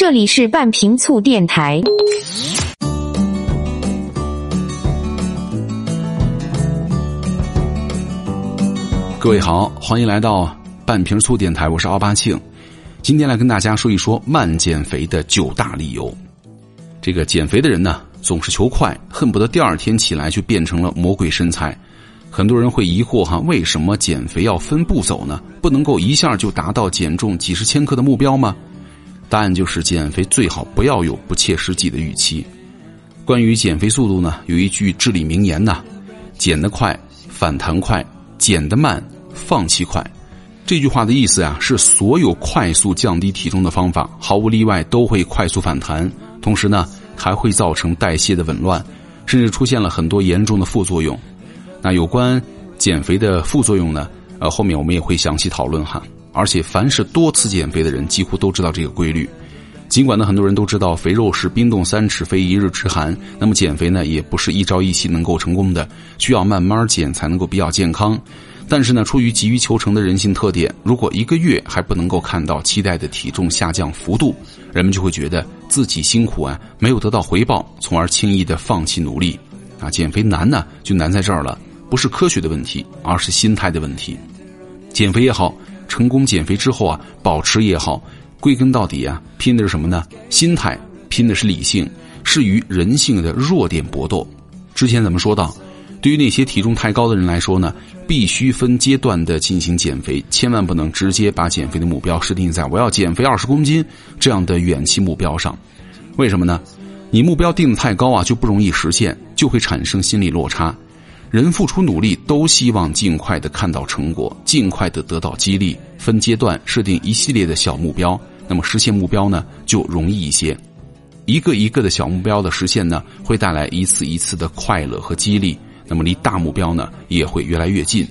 这里是半瓶醋电台。各位好，欢迎来到半瓶醋电台，我是奥巴庆。今天来跟大家说一说慢减肥的九大理由。这个减肥的人呢，总是求快，恨不得第二天起来就变成了魔鬼身材。很多人会疑惑哈，为什么减肥要分步走呢？不能够一下就达到减重几十千克的目标吗？答案就是减肥最好不要有不切实际的预期。关于减肥速度呢，有一句至理名言呐：减得快，反弹快；减得慢，放弃快。这句话的意思呀，是所有快速降低体重的方法，毫无例外都会快速反弹，同时呢，还会造成代谢的紊乱，甚至出现了很多严重的副作用。那有关减肥的副作用呢？呃，后面我们也会详细讨论哈。而且，凡是多次减肥的人，几乎都知道这个规律。尽管呢，很多人都知道肥肉是冰冻三尺，非一日之寒。那么，减肥呢，也不是一朝一夕能够成功的，需要慢慢减才能够比较健康。但是呢，出于急于求成的人性特点，如果一个月还不能够看到期待的体重下降幅度，人们就会觉得自己辛苦啊，没有得到回报，从而轻易的放弃努力。啊，减肥难呢，就难在这儿了。不是科学的问题，而是心态的问题。减肥也好，成功减肥之后啊，保持也好，归根到底啊，拼的是什么呢？心态，拼的是理性，是与人性的弱点搏斗。之前咱们说到，对于那些体重太高的人来说呢，必须分阶段的进行减肥，千万不能直接把减肥的目标设定在我要减肥二十公斤这样的远期目标上。为什么呢？你目标定的太高啊，就不容易实现，就会产生心理落差。人付出努力，都希望尽快的看到成果，尽快的得到激励。分阶段设定一系列的小目标，那么实现目标呢就容易一些。一个一个的小目标的实现呢，会带来一次一次的快乐和激励。那么离大目标呢也会越来越近。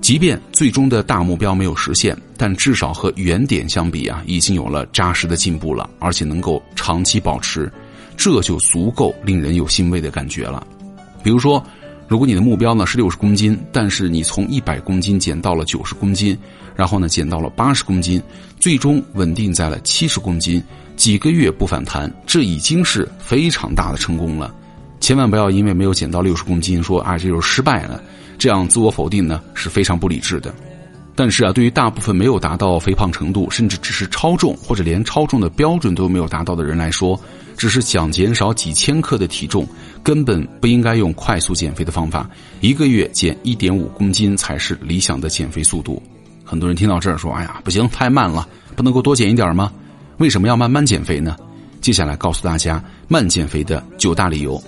即便最终的大目标没有实现，但至少和原点相比啊，已经有了扎实的进步了，而且能够长期保持，这就足够令人有欣慰的感觉了。比如说。如果你的目标呢是六十公斤，但是你从一百公斤减到了九十公斤，然后呢减到了八十公斤，最终稳定在了七十公斤，几个月不反弹，这已经是非常大的成功了。千万不要因为没有减到六十公斤说啊这就是失败了，这样自我否定呢是非常不理智的。但是啊，对于大部分没有达到肥胖程度，甚至只是超重或者连超重的标准都没有达到的人来说，只是想减少几千克的体重，根本不应该用快速减肥的方法，一个月减一点五公斤才是理想的减肥速度。很多人听到这儿说：“哎呀，不行，太慢了，不能够多减一点吗？”为什么要慢慢减肥呢？接下来告诉大家慢减肥的九大理由。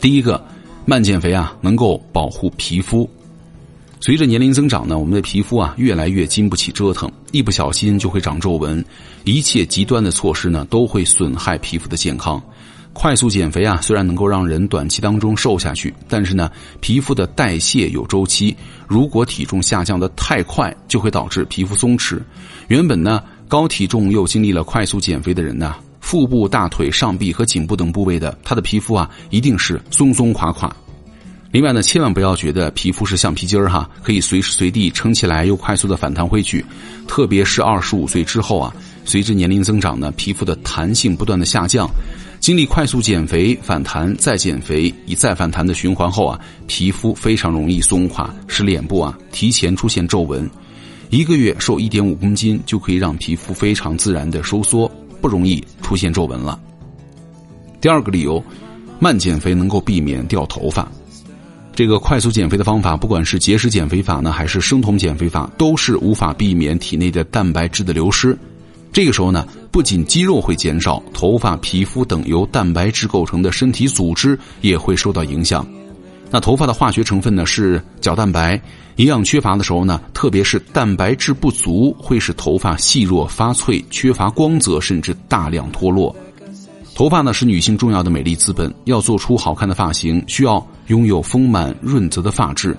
第一个，慢减肥啊，能够保护皮肤。随着年龄增长呢，我们的皮肤啊越来越经不起折腾，一不小心就会长皱纹。一切极端的措施呢都会损害皮肤的健康。快速减肥啊虽然能够让人短期当中瘦下去，但是呢皮肤的代谢有周期，如果体重下降的太快，就会导致皮肤松弛。原本呢高体重又经历了快速减肥的人呢，腹部、大腿、上臂和颈部等部位的他的皮肤啊一定是松松垮垮。另外呢，千万不要觉得皮肤是橡皮筋儿哈，可以随时随地撑起来又快速的反弹回去。特别是二十五岁之后啊，随着年龄增长呢，皮肤的弹性不断的下降，经历快速减肥、反弹、再减肥、以再反弹的循环后啊，皮肤非常容易松垮，使脸部啊提前出现皱纹。一个月瘦一点五公斤就可以让皮肤非常自然的收缩，不容易出现皱纹了。第二个理由，慢减肥能够避免掉头发。这个快速减肥的方法，不管是节食减肥法呢，还是生酮减肥法，都是无法避免体内的蛋白质的流失。这个时候呢，不仅肌肉会减少，头发、皮肤等由蛋白质构成的身体组织也会受到影响。那头发的化学成分呢是角蛋白，营养缺乏的时候呢，特别是蛋白质不足，会使头发细弱发脆，缺乏光泽，甚至大量脱落。头发呢是女性重要的美丽资本，要做出好看的发型，需要拥有丰满润泽的发质。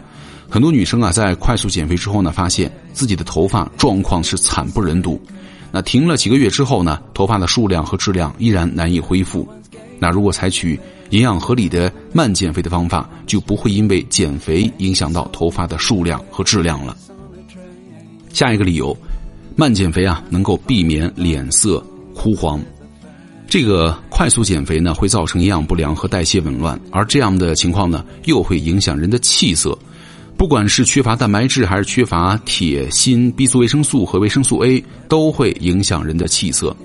很多女生啊，在快速减肥之后呢，发现自己的头发状况是惨不忍睹。那停了几个月之后呢，头发的数量和质量依然难以恢复。那如果采取营养合理的慢减肥的方法，就不会因为减肥影响到头发的数量和质量了。下一个理由，慢减肥啊，能够避免脸色枯黄。这个快速减肥呢，会造成营养不良和代谢紊乱，而这样的情况呢，又会影响人的气色。不管是缺乏蛋白质，还是缺乏铁、锌、B 族维生素和维生素 A，都会影响人的气色。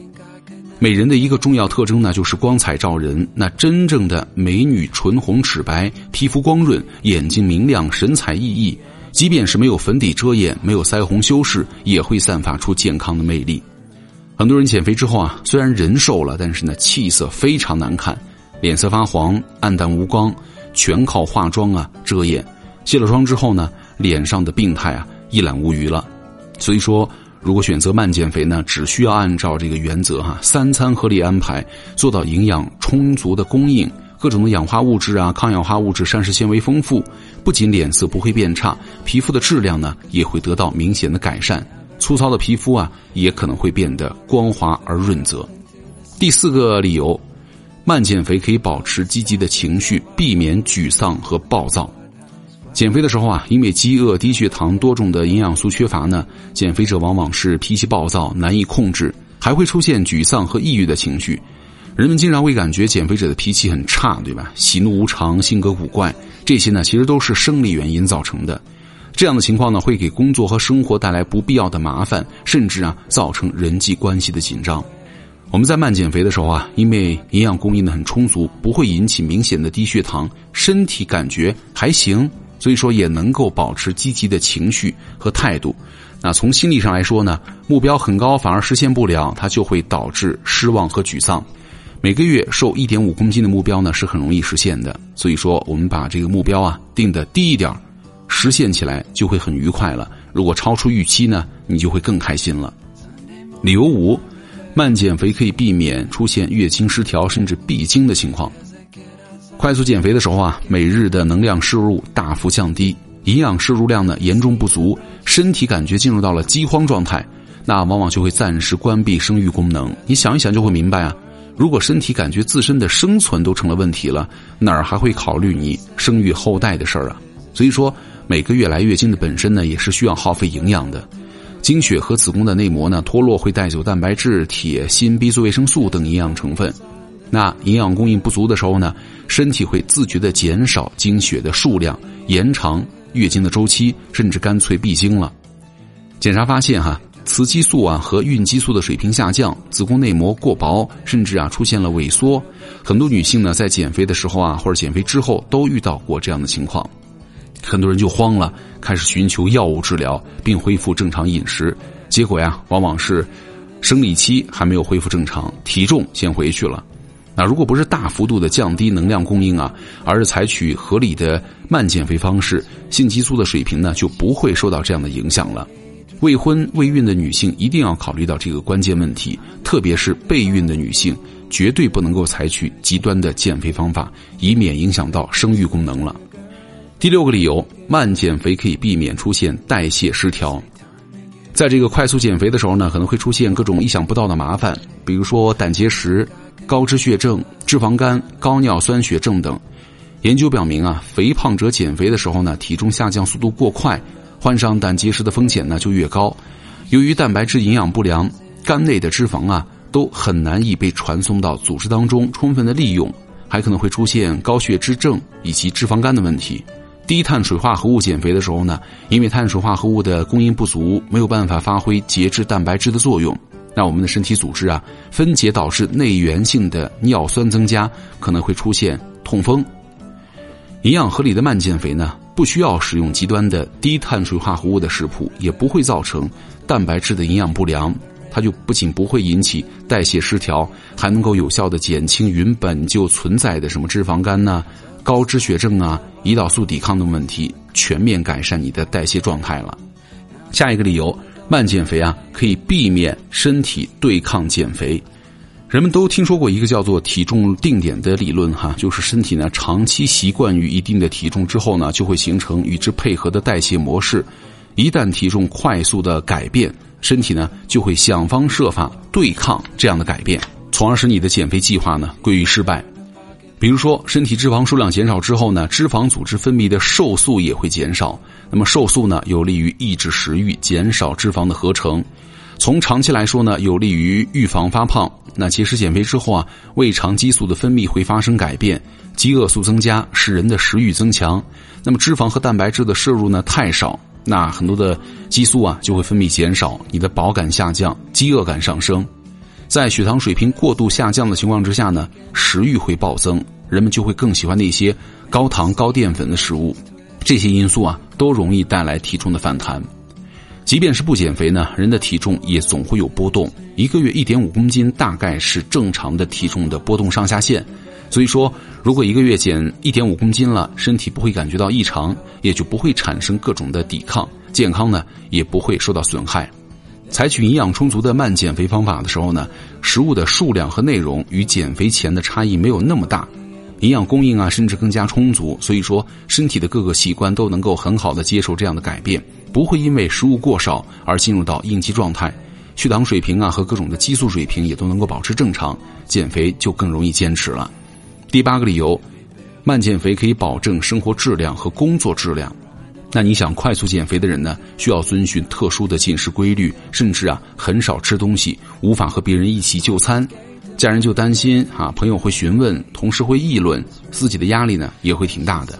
美人的一个重要特征呢，就是光彩照人。那真正的美女，唇红齿白，皮肤光润，眼睛明亮，神采奕奕。即便是没有粉底遮掩，没有腮红修饰，也会散发出健康的魅力。很多人减肥之后啊，虽然人瘦了，但是呢气色非常难看，脸色发黄、暗淡无光，全靠化妆啊遮掩。卸了妆之后呢，脸上的病态啊一览无余了。所以说，如果选择慢减肥呢，只需要按照这个原则哈，三餐合理安排，做到营养充足的供应，各种的氧化物质啊、抗氧化物质、膳食纤维丰富，不仅脸色不会变差，皮肤的质量呢也会得到明显的改善。粗糙的皮肤啊，也可能会变得光滑而润泽。第四个理由，慢减肥可以保持积极的情绪，避免沮丧和暴躁。减肥的时候啊，因为饥饿、低血糖、多种的营养素缺乏呢，减肥者往往是脾气暴躁、难以控制，还会出现沮丧和抑郁的情绪。人们经常会感觉减肥者的脾气很差，对吧？喜怒无常，性格古怪，这些呢，其实都是生理原因造成的。这样的情况呢，会给工作和生活带来不必要的麻烦，甚至啊，造成人际关系的紧张。我们在慢减肥的时候啊，因为营养供应的很充足，不会引起明显的低血糖，身体感觉还行，所以说也能够保持积极的情绪和态度。那从心理上来说呢，目标很高反而实现不了，它就会导致失望和沮丧。每个月瘦一点五公斤的目标呢，是很容易实现的。所以说，我们把这个目标啊定的低一点。实现起来就会很愉快了。如果超出预期呢，你就会更开心了。理由五，慢减肥可以避免出现月经失调甚至闭经的情况。快速减肥的时候啊，每日的能量摄入大幅降低，营养摄入量呢严重不足，身体感觉进入到了饥荒状态，那往往就会暂时关闭生育功能。你想一想就会明白啊，如果身体感觉自身的生存都成了问题了，哪儿还会考虑你生育后代的事儿啊？所以说。每个月来月经的本身呢，也是需要耗费营养的。经血和子宫的内膜呢脱落会带走蛋白质、铁、锌、B 族维生素等营养成分。那营养供应不足的时候呢，身体会自觉的减少经血的数量，延长月经的周期，甚至干脆闭经了。检查发现哈，雌激素啊和孕激素的水平下降，子宫内膜过薄，甚至啊出现了萎缩。很多女性呢在减肥的时候啊，或者减肥之后都遇到过这样的情况。很多人就慌了，开始寻求药物治疗，并恢复正常饮食。结果呀，往往是生理期还没有恢复正常，体重先回去了。那如果不是大幅度的降低能量供应啊，而是采取合理的慢减肥方式，性激素的水平呢就不会受到这样的影响了。未婚未孕的女性一定要考虑到这个关键问题，特别是备孕的女性，绝对不能够采取极端的减肥方法，以免影响到生育功能了。第六个理由，慢减肥可以避免出现代谢失调。在这个快速减肥的时候呢，可能会出现各种意想不到的麻烦，比如说胆结石、高脂血症、脂肪肝、高尿酸血症等。研究表明啊，肥胖者减肥的时候呢，体重下降速度过快，患上胆结石的风险呢就越高。由于蛋白质营养不良，肝内的脂肪啊都很难以被传送到组织当中充分的利用，还可能会出现高血脂症以及脂肪肝的问题。低碳水化合物减肥的时候呢，因为碳水化合物的供应不足，没有办法发挥节制蛋白质的作用，那我们的身体组织啊，分解导致内源性的尿酸增加，可能会出现痛风。营养合理的慢减肥呢，不需要使用极端的低碳水化合物的食谱，也不会造成蛋白质的营养不良，它就不仅不会引起代谢失调，还能够有效的减轻原本就存在的什么脂肪肝呢？高脂血症啊，胰岛素抵抗的问题，全面改善你的代谢状态了。下一个理由，慢减肥啊，可以避免身体对抗减肥。人们都听说过一个叫做体重定点的理论哈，就是身体呢长期习惯于一定的体重之后呢，就会形成与之配合的代谢模式。一旦体重快速的改变，身体呢就会想方设法对抗这样的改变，从而使你的减肥计划呢归于失败。比如说，身体脂肪数量减少之后呢，脂肪组织分泌的瘦素也会减少。那么，瘦素呢，有利于抑制食欲，减少脂肪的合成。从长期来说呢，有利于预防发胖。那节食减肥之后啊，胃肠激素的分泌会发生改变，饥饿素增加，使人的食欲增强。那么脂肪和蛋白质的摄入呢太少，那很多的激素啊就会分泌减少，你的饱感下降，饥饿感上升。在血糖水平过度下降的情况之下呢，食欲会暴增，人们就会更喜欢那些高糖高淀粉的食物。这些因素啊，都容易带来体重的反弹。即便是不减肥呢，人的体重也总会有波动。一个月一点五公斤大概是正常的体重的波动上下限。所以说，如果一个月减一点五公斤了，身体不会感觉到异常，也就不会产生各种的抵抗，健康呢也不会受到损害。采取营养充足的慢减肥方法的时候呢，食物的数量和内容与减肥前的差异没有那么大，营养供应啊甚至更加充足，所以说身体的各个器官都能够很好的接受这样的改变，不会因为食物过少而进入到应激状态，血糖水平啊和各种的激素水平也都能够保持正常，减肥就更容易坚持了。第八个理由，慢减肥可以保证生活质量和工作质量。那你想快速减肥的人呢？需要遵循特殊的进食规律，甚至啊很少吃东西，无法和别人一起就餐，家人就担心啊，朋友会询问，同事会议论，自己的压力呢也会挺大的。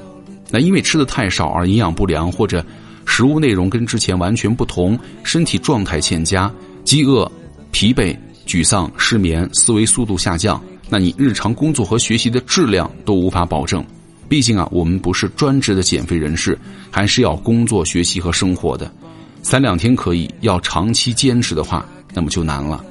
那因为吃的太少而营养不良，或者食物内容跟之前完全不同，身体状态欠佳，饥饿、疲惫、沮丧、失眠，思维速度下降，那你日常工作和学习的质量都无法保证。毕竟啊，我们不是专职的减肥人士，还是要工作、学习和生活的。三两天可以，要长期坚持的话，那么就难了。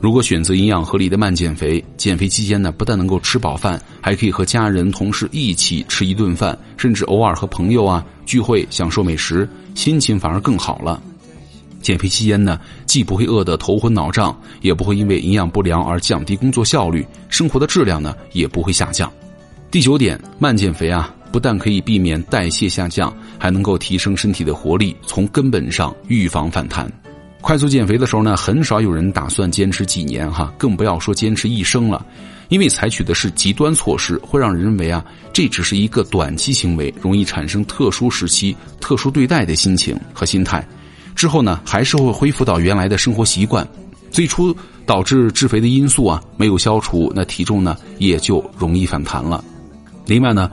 如果选择营养合理的慢减肥，减肥期间呢，不但能够吃饱饭，还可以和家人、同事一起吃一顿饭，甚至偶尔和朋友啊聚会，享受美食，心情反而更好了。减肥期间呢，既不会饿得头昏脑胀，也不会因为营养不良而降低工作效率，生活的质量呢也不会下降。第九点，慢减肥啊，不但可以避免代谢下降，还能够提升身体的活力，从根本上预防反弹。快速减肥的时候呢，很少有人打算坚持几年哈，更不要说坚持一生了，因为采取的是极端措施，会让人认为啊，这只是一个短期行为，容易产生特殊时期特殊对待的心情和心态，之后呢，还是会恢复到原来的生活习惯。最初导致致肥的因素啊，没有消除，那体重呢，也就容易反弹了。另外呢，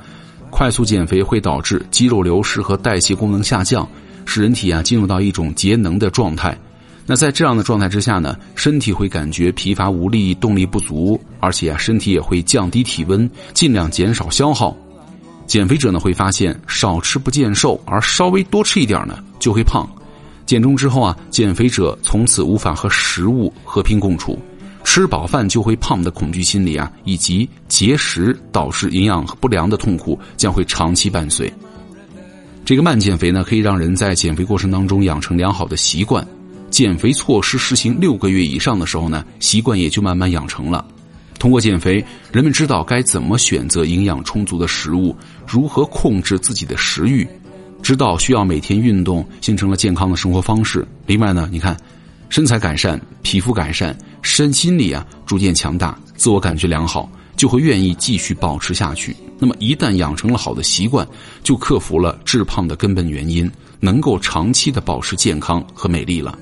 快速减肥会导致肌肉流失和代谢功能下降，使人体啊进入到一种节能的状态。那在这样的状态之下呢，身体会感觉疲乏无力、动力不足，而且啊身体也会降低体温，尽量减少消耗。减肥者呢会发现少吃不见瘦，而稍微多吃一点呢就会胖。减重之后啊，减肥者从此无法和食物和平共处。吃饱饭就会胖的恐惧心理啊，以及节食导致营养不良的痛苦将会长期伴随。这个慢减肥呢，可以让人在减肥过程当中养成良好的习惯。减肥措施实行六个月以上的时候呢，习惯也就慢慢养成了。通过减肥，人们知道该怎么选择营养充足的食物，如何控制自己的食欲，知道需要每天运动，形成了健康的生活方式。另外呢，你看。身材改善，皮肤改善，身心理啊逐渐强大，自我感觉良好，就会愿意继续保持下去。那么一旦养成了好的习惯，就克服了致胖的根本原因，能够长期的保持健康和美丽了。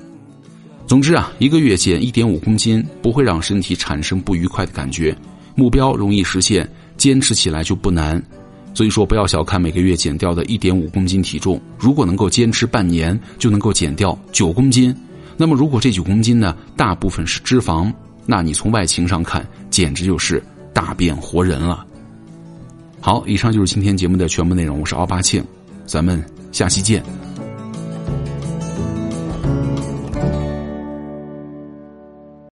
总之啊，一个月减一点五公斤不会让身体产生不愉快的感觉，目标容易实现，坚持起来就不难。所以说，不要小看每个月减掉的一点五公斤体重，如果能够坚持半年，就能够减掉九公斤。那么，如果这九公斤呢，大部分是脂肪，那你从外形上看，简直就是大变活人了。好，以上就是今天节目的全部内容，我是奥巴庆，咱们下期见。